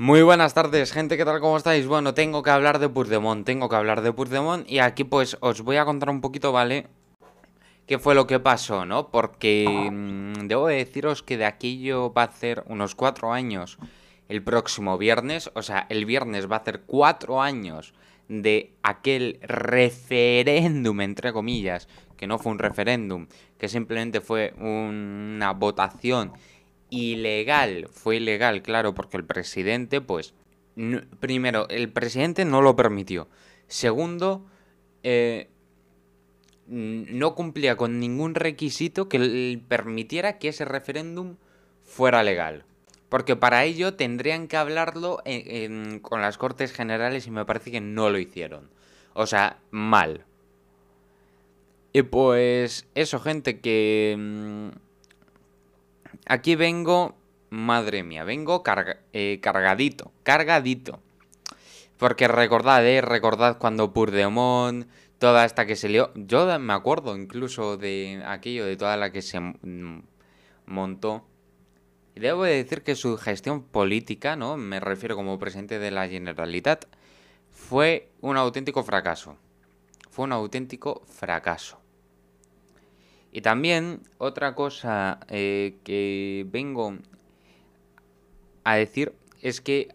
Muy buenas tardes, gente, ¿qué tal? ¿Cómo estáis? Bueno, tengo que hablar de Puigdemont, tengo que hablar de Puigdemont y aquí pues os voy a contar un poquito, ¿vale? ¿Qué fue lo que pasó, no? Porque mmm, debo deciros que de aquello va a ser unos cuatro años el próximo viernes, o sea, el viernes va a hacer cuatro años de aquel referéndum, entre comillas, que no fue un referéndum, que simplemente fue una votación ilegal. Fue ilegal, claro, porque el presidente, pues, primero, el presidente no lo permitió. Segundo, eh, no cumplía con ningún requisito que permitiera que ese referéndum fuera legal. Porque para ello tendrían que hablarlo con las Cortes Generales y me parece que no lo hicieron. O sea, mal. Y pues eso, gente, que... Mm, aquí vengo... Madre mía, vengo eh, cargadito, cargadito. Porque recordad, eh, recordad cuando Purdemont, toda esta que se lió... Yo me acuerdo incluso de aquello, de toda la que se montó debo decir que su gestión política, ¿no? Me refiero como presidente de la Generalitat, fue un auténtico fracaso. Fue un auténtico fracaso. Y también otra cosa eh, que vengo a decir es que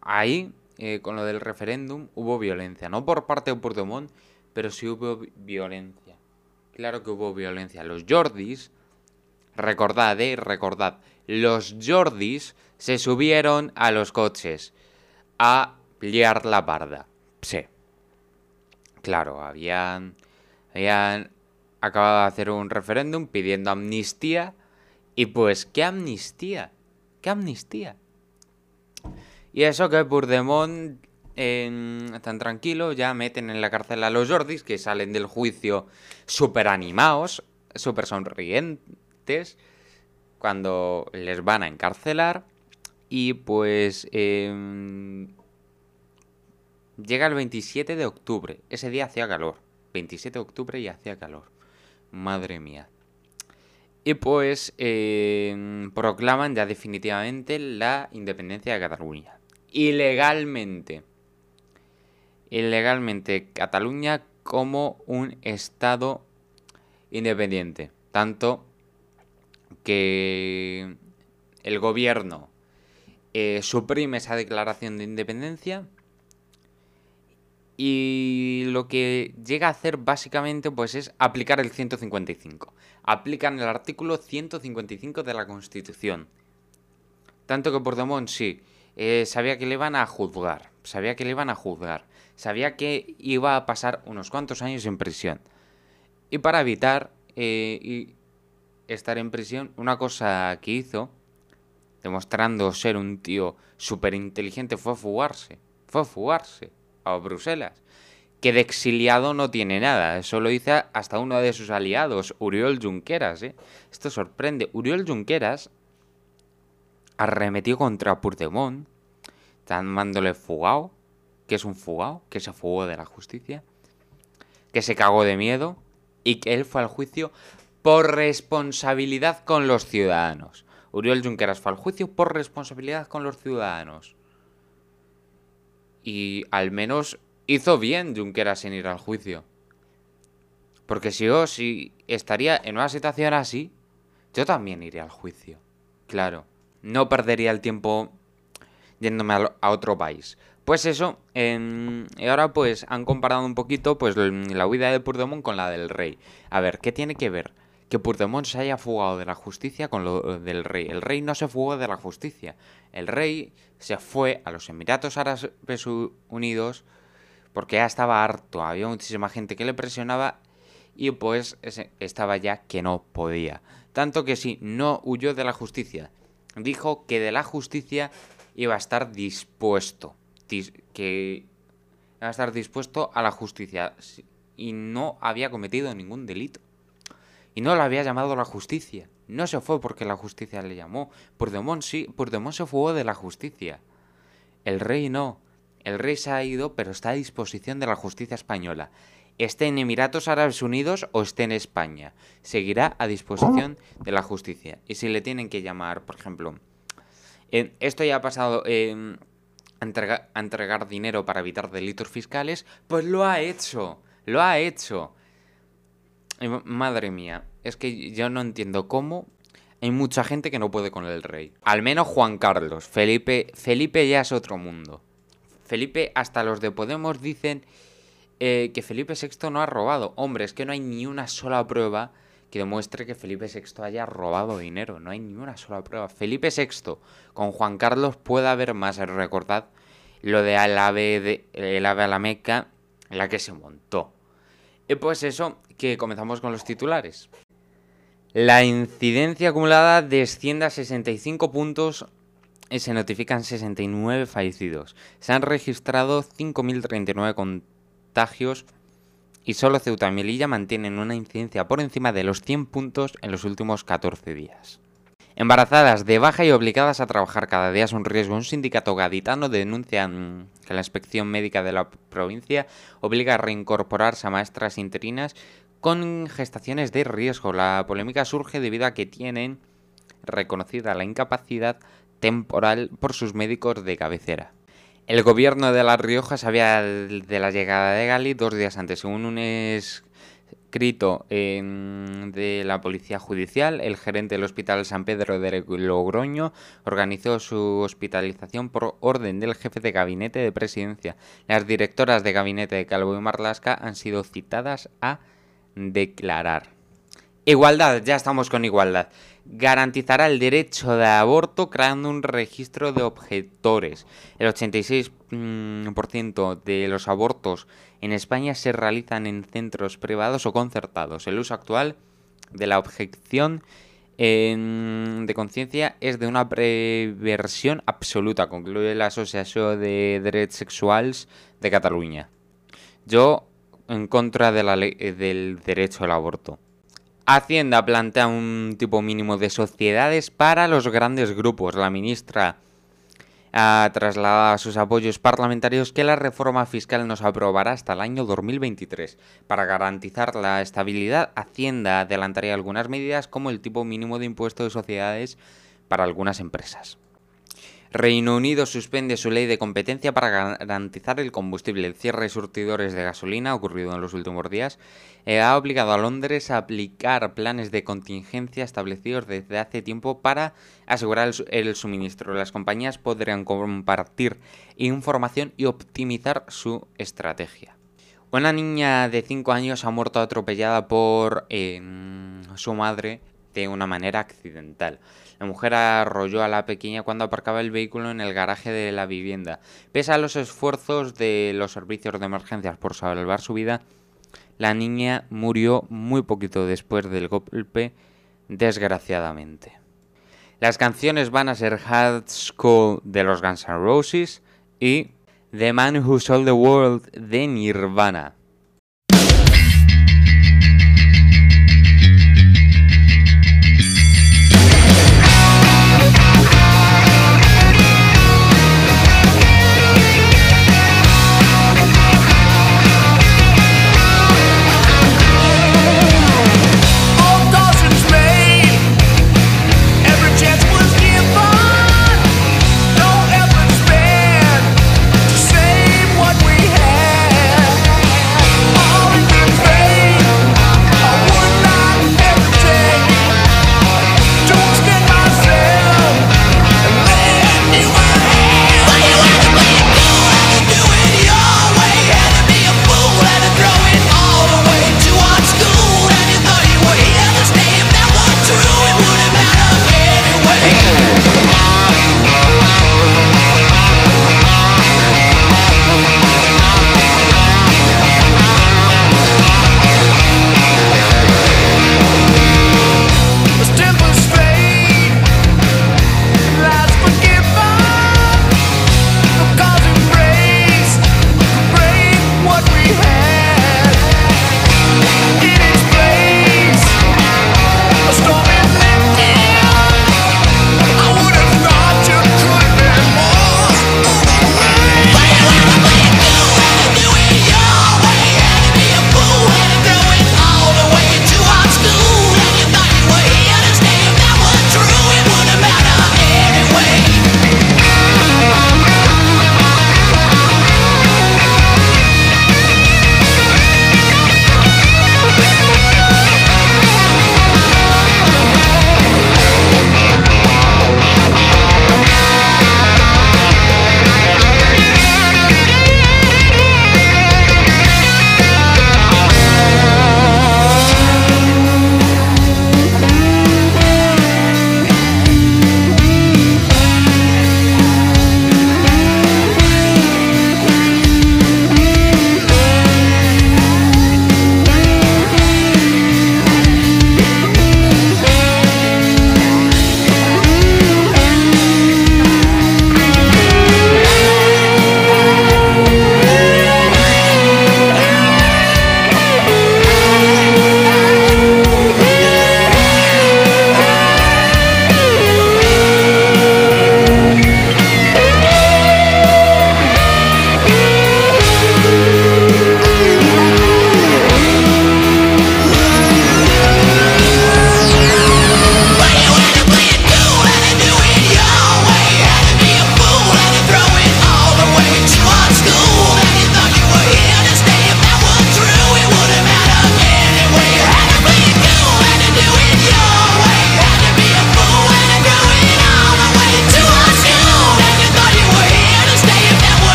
ahí, eh, con lo del referéndum, hubo violencia. No por parte de Puigdemont, pero sí hubo violencia. Claro que hubo violencia. Los Jordis, recordad, eh, recordad, los Jordis se subieron a los coches a liar la barda. Sí. Claro, habían, habían acabado de hacer un referéndum pidiendo amnistía. Y pues, ¿qué amnistía? ¿Qué amnistía? Y eso que Purdemont eh, tan tranquilo, ya meten en la cárcel a los Jordis, que salen del juicio súper animados, súper sonrientes cuando les van a encarcelar y pues em, llega el 27 de octubre. Ese día hacía calor. 27 de octubre y hacía calor. Madre mía. Y pues em, proclaman ya definitivamente la independencia de Cataluña. Ilegalmente. Ilegalmente Cataluña como un estado independiente. Tanto que el gobierno eh, suprime esa declaración de independencia y lo que llega a hacer básicamente pues es aplicar el 155. Aplican el artículo 155 de la Constitución. Tanto que Puigdemont sí, eh, sabía que le iban a juzgar, sabía que le iban a juzgar, sabía que iba a pasar unos cuantos años en prisión. Y para evitar eh, estar en prisión, una cosa que hizo, demostrando ser un tío súper inteligente, fue fugarse. Fue fugarse a Bruselas. Que de exiliado no tiene nada. Eso lo dice hasta uno de sus aliados, Uriol Junqueras. ¿eh? Esto sorprende. Uriol Junqueras arremetió contra Puigdemont, llamándole fugado, que es un fugado, que se fugó de la justicia, que se cagó de miedo y que él fue al juicio por responsabilidad con los ciudadanos. Uriol Junqueras fue al juicio por responsabilidad con los ciudadanos. Y al menos hizo bien Junqueras en ir al juicio. Porque si yo si estaría en una situación así, yo también iría al juicio. Claro, no perdería el tiempo yéndome a otro país. Pues eso, y ahora pues han comparado un poquito pues la huida de Puigdemont con la del rey. A ver, ¿qué tiene que ver? Que Puigdemont se haya fugado de la justicia con lo del rey. El rey no se fugó de la justicia. El rey se fue a los Emiratos Árabes Unidos porque ya estaba harto. Había muchísima gente que le presionaba y pues estaba ya que no podía. Tanto que sí, no huyó de la justicia. Dijo que de la justicia iba a estar dispuesto. Que iba a estar dispuesto a la justicia. Y no había cometido ningún delito. Y no lo había llamado la justicia. No se fue porque la justicia le llamó. Puigdemont sí, Puigdemont se fugó de la justicia. El rey no. El rey se ha ido, pero está a disposición de la justicia española. Esté en Emiratos Árabes Unidos o esté en España. Seguirá a disposición de la justicia. Y si le tienen que llamar, por ejemplo... esto ya ha pasado... a entregar dinero para evitar delitos fiscales, pues lo ha hecho, lo ha hecho. Madre mía, es que yo no entiendo cómo hay mucha gente que no puede con el rey. Al menos Juan Carlos. Felipe, Felipe ya es otro mundo. Felipe, hasta los de Podemos dicen eh, que Felipe VI no ha robado. Hombre, es que no hay ni una sola prueba que demuestre que Felipe VI haya robado dinero. No hay ni una sola prueba. Felipe VI con Juan Carlos puede haber más. Recordad lo de el ave, de, el ave a la Meca, la que se montó. Y pues eso, que comenzamos con los titulares. La incidencia acumulada desciende a 65 puntos y se notifican 69 fallecidos. Se han registrado 5.039 contagios y solo Ceuta y Melilla mantienen una incidencia por encima de los 100 puntos en los últimos 14 días. Embarazadas de baja y obligadas a trabajar cada día es un riesgo. Un sindicato gaditano denuncia que la inspección médica de la provincia obliga a reincorporarse a maestras interinas con gestaciones de riesgo. La polémica surge debido a que tienen reconocida la incapacidad temporal por sus médicos de cabecera. El gobierno de La Rioja sabía de la llegada de Gali dos días antes. Según un escrito de la Policía Judicial, el gerente del Hospital San Pedro de Logroño organizó su hospitalización por orden del jefe de gabinete de presidencia. Las directoras de gabinete de Calvo y Marlasca han sido citadas a declarar. Igualdad, ya estamos con igualdad garantizará el derecho de aborto creando un registro de objetores. El 86% mm, de los abortos en España se realizan en centros privados o concertados. El uso actual de la objeción de conciencia es de una preversión absoluta, concluye la Asociación de Derechos Sexuales de Cataluña. Yo en contra de la del derecho al aborto. Hacienda plantea un tipo mínimo de sociedades para los grandes grupos. La ministra ha trasladado a sus apoyos parlamentarios que la reforma fiscal nos aprobará hasta el año 2023. Para garantizar la estabilidad, Hacienda adelantaría algunas medidas como el tipo mínimo de impuesto de sociedades para algunas empresas. Reino Unido suspende su ley de competencia para garantizar el combustible. El cierre de surtidores de gasolina, ocurrido en los últimos días, eh, ha obligado a Londres a aplicar planes de contingencia establecidos desde hace tiempo para asegurar el, suministro. Las compañías podrían compartir información y optimizar su estrategia. Una niña de 5 años ha muerto atropellada por em, su madre de una manera accidental. La mujer arrolló a la pequeña cuando aparcaba el vehículo en el garaje de la vivienda. Pese a los esfuerzos de los servicios de emergencias por salvar su vida, la niña murió muy poquito después del golpe, desgraciadamente. Las canciones van a ser Hard School de los Guns N' Roses y The Man Who Sold the World de Nirvana.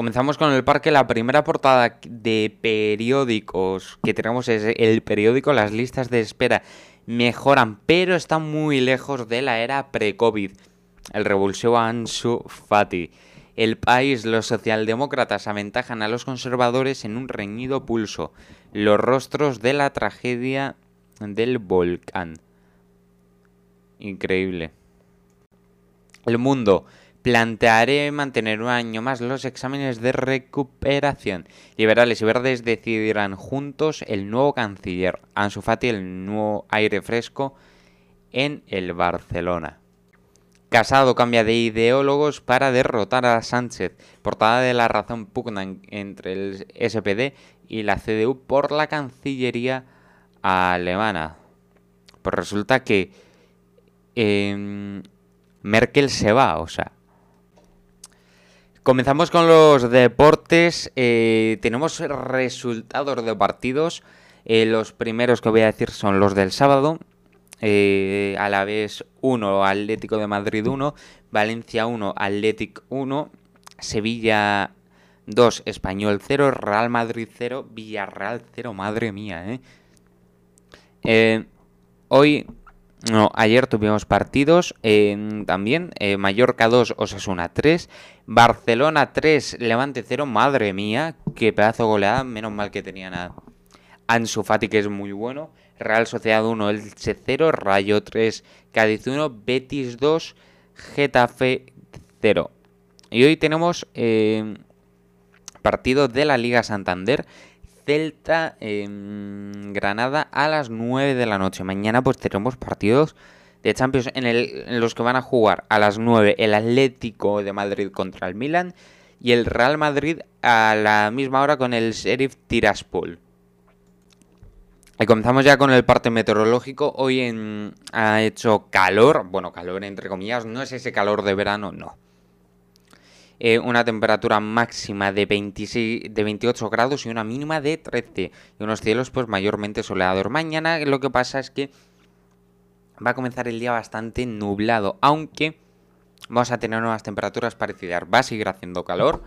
Comenzamos con el parque. La primera portada de periódicos que tenemos es el periódico. Las listas de espera mejoran, pero están muy lejos de la era pre-COVID. El revulsivo Ansu Fati. El país, los socialdemócratas aventajan a los conservadores en un reñido pulso. Los rostros de la tragedia del volcán. Increíble. El mundo. Plantearé mantener un año más los exámenes de recuperación. Liberales y verdes decidirán juntos el nuevo canciller. Ansu Fati, el nuevo aire fresco en el Barcelona. Casado cambia de ideólogos para derrotar a Sánchez. Portada de la razón pugna entre el SPD y la CDU por la Cancillería alemana. Pues resulta que em, Merkel se va, o sea. Comenzamos con los deportes. Eh, tenemos resultados de partidos. Eh, los primeros que voy a decir son los del sábado eh, a la vez 1, Atlético de Madrid 1, Valencia 1, Atlético 1, Sevilla 2, Español 0, Real Madrid 0, Villarreal 0, madre mía, ¿eh? ¿eh? hoy, no, ayer tuvimos partidos eh, también, eh, Mallorca 2, Osasuna 3, Barcelona 3, Levante 0, madre mía, qué pedazo goleada, menos mal que tenía nada. Ansu Fati, que es muy bueno, Real Sociedad 1, Elche 0, Rayo 3, Cádiz 1, Betis 2, Getafe 0. Y hoy tenemos eh, partido de la Liga Santander, Celta eh, Granada a las 9 de la noche. Mañana pues tenemos partidos de Champions en, en, los que van a jugar a las 9 el Atlético de Madrid contra el Milan y el Real Madrid a la misma hora con el Sheriff Tiraspol. Y comenzamos ya con el parte meteorológico. Hoy en, ha hecho calor, bueno, calor entre comillas, no es ese calor de verano, no. Eh, una temperatura máxima de, 26, de 28 grados y una mínima de 13. Y unos cielos pues mayormente soleados. Mañana lo que pasa es que va a comenzar el día bastante nublado, aunque vamos a tener unas temperaturas parecidas. Va a seguir haciendo calor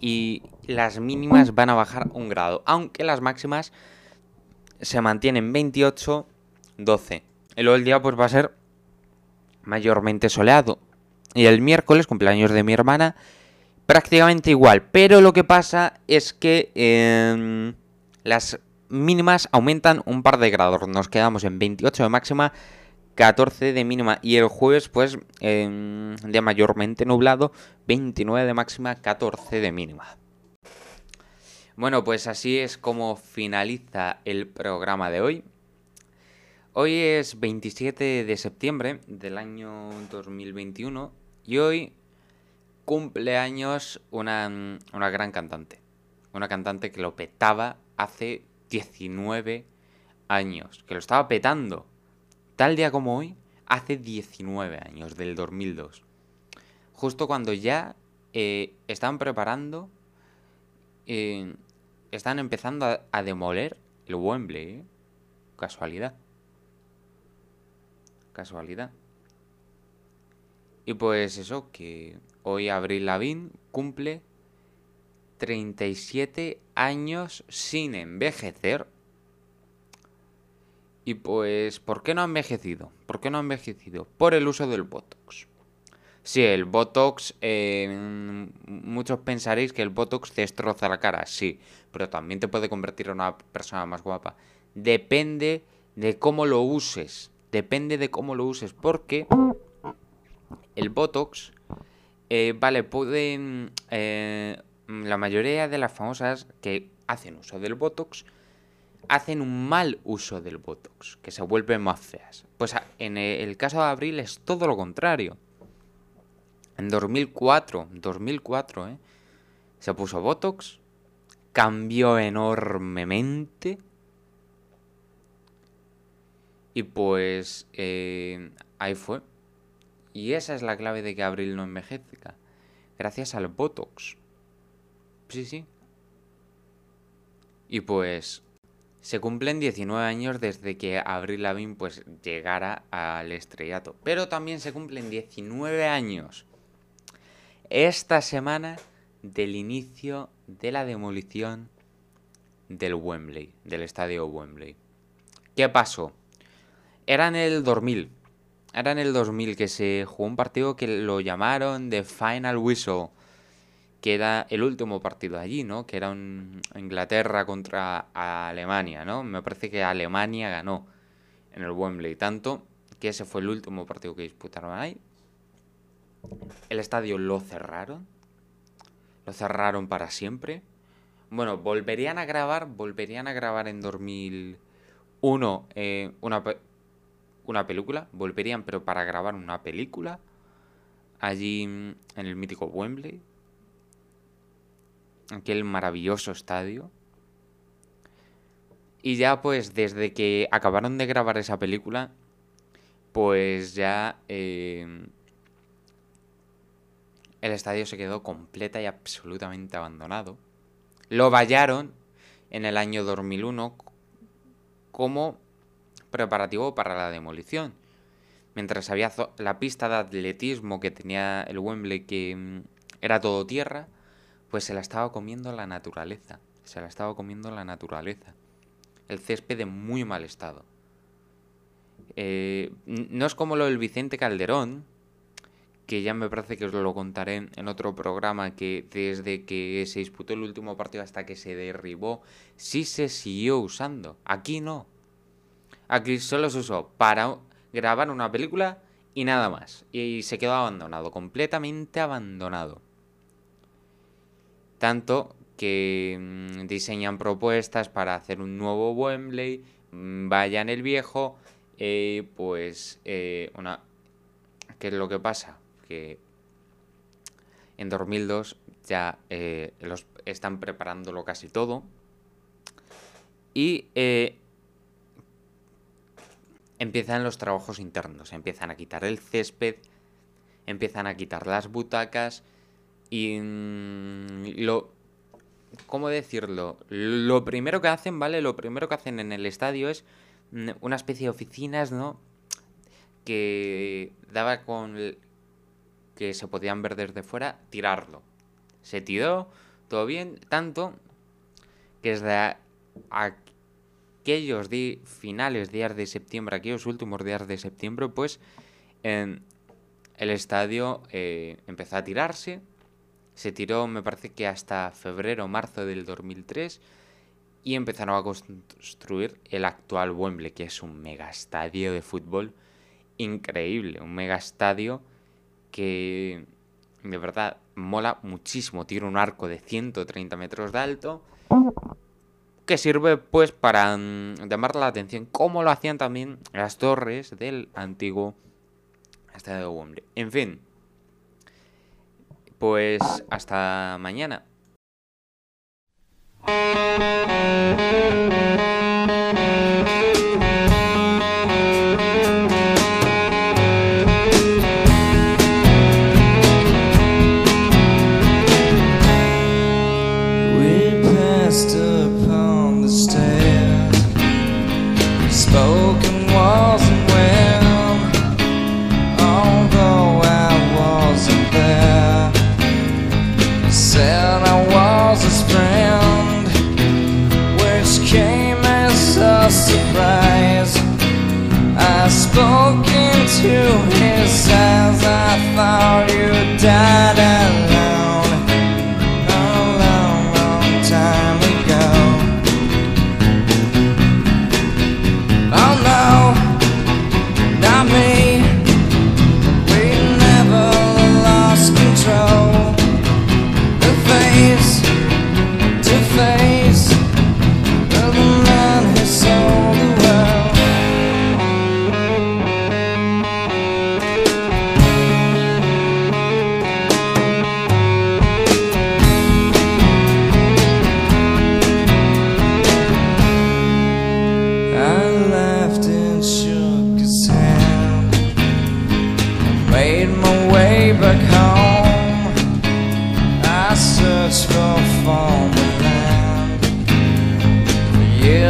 y las mínimas van a bajar un grado, aunque las máximas se mantienen 28, 12. Y luego el día pues va a ser mayormente soleado. Y el miércoles, cumpleaños de mi hermana, prácticamente igual. Pero lo que pasa es que eh, las mínimas aumentan un par de grados. Nos quedamos en 28 de máxima, 14 de mínima. Y el jueves, pues, eh, día mayormente nublado, 29 de máxima, 14 de mínima. Bueno, pues así es como finaliza el programa de hoy. Hoy es 27 de septiembre del año 2021 y hoy cumple años una, una gran cantante. Una cantante que lo petaba hace 19 años, que lo estaba petando. Tal día como hoy, hace 19 años, del 2002. Justo cuando ya eh, estaban preparando... Eh, están empezando a, a demoler el Wembley. ¿eh? Casualidad. Casualidad. Y pues eso, que hoy Abril Lavín cumple 37 años sin envejecer. Y pues, ¿por qué no ha envejecido? ¿Por qué no ha envejecido? Por el uso del Botox. Sí, el Botox, eh, muchos pensaréis que el Botox destroza la cara, sí, pero también te puede convertir en una persona más guapa. Depende de cómo lo uses, depende de cómo lo uses, porque el Botox, eh, vale, pueden, eh, la mayoría de las famosas que hacen uso del Botox, hacen un mal uso del Botox, que se vuelven más feas. Pues en el caso de Abril es todo lo contrario en 2004, 2004, ¿eh? Se puso Botox, cambió enormemente. Y pues eh, ahí fue. Y esa es la clave de que Abril no envejezca. Gracias al Botox. Sí, sí. Y pues se cumplen 19 años desde que Avril Lavigne pues llegara al estrellato. Pero también se cumplen 19 años esta semana del inicio de la demolición del Wembley, del estadio Wembley. ¿Qué pasó? Era en el 2000. Era en el 2000 que se jugó un partido que lo llamaron The Final Whistle, que era el último partido allí, ¿no? Que era un Inglaterra contra Alemania, ¿no? Me parece que Alemania ganó en el Wembley, tanto que ese fue el último partido que disputaron ahí. El estadio lo cerraron. Lo cerraron para siempre. Bueno, volverían a grabar, volverían a grabar en 2001 eh, una, una película, volverían pero para grabar una película allí en el mítico Wembley, aquel maravilloso estadio. Y ya pues desde que acabaron de grabar esa película, pues ya eh, el estadio se quedó completa y absolutamente abandonado. Lo vallaron en el año 2001 como preparativo para la demolición. Mientras había la pista de atletismo que tenía el Wembley, que mm, era todo tierra, pues se la estaba comiendo la naturaleza. Se la estaba comiendo la naturaleza. El césped en muy mal estado. Eh, no es como lo del Vicente Calderón, que ya me parece que os lo contaré en otro programa, que desde que se disputó el último partido hasta que se derribó, sí se siguió usando. Aquí no. Aquí solo se usó para grabar una película y nada más. Y se quedó abandonado, completamente abandonado. Tanto que mm, diseñan propuestas para hacer un nuevo Wembley, mm, vayan el viejo, eh, pues eh, una... ¿Qué es lo que pasa? Que en 2002 ya eh, los están preparándolo casi todo. Y empiezan los trabajos internos, empiezan a quitar el césped, empiezan a quitar las butacas y mm, lo... ¿Cómo decirlo? Lo primero que hacen, ¿vale? Lo primero que hacen en el estadio es mm, una especie de oficinas, ¿no? Que daba con... que se podían ver desde fuera, tirarlo. Se tiró, todo bien, tanto que desde aquellos finales días de septiembre, aquellos últimos días de septiembre, pues el estadio eh, empezó a tirarse. Se tiró, me parece que hasta febrero o marzo del 2003 y empezaron a construir el actual Wembley, que es un mega estadio de fútbol increíble, un mega estadio que de verdad mola muchísimo, tiene un arco de 130 metros de alto que sirve pues para mm, llamar la atención, como lo hacían también las torres del antiguo estadio de Wembley. En fin, pues hasta mañana.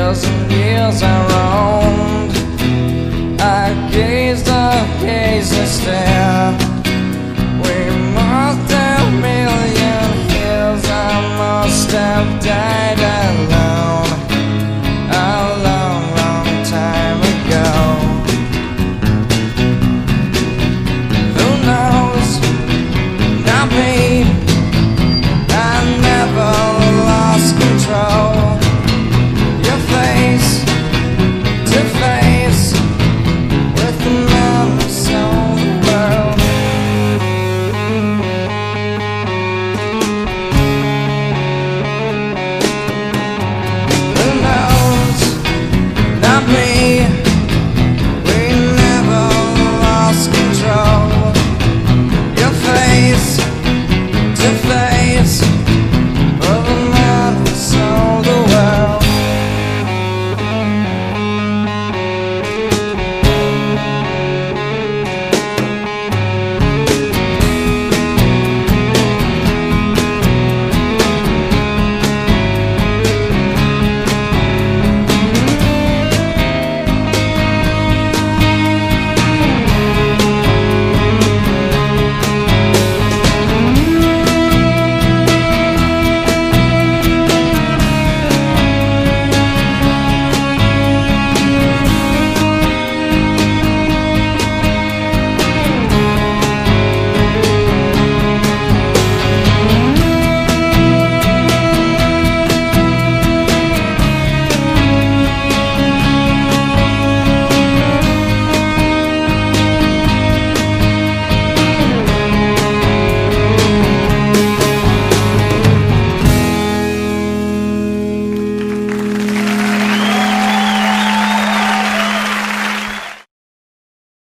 years and years I roamed I gazed, I gazed and stared We must have million years I must have died alone.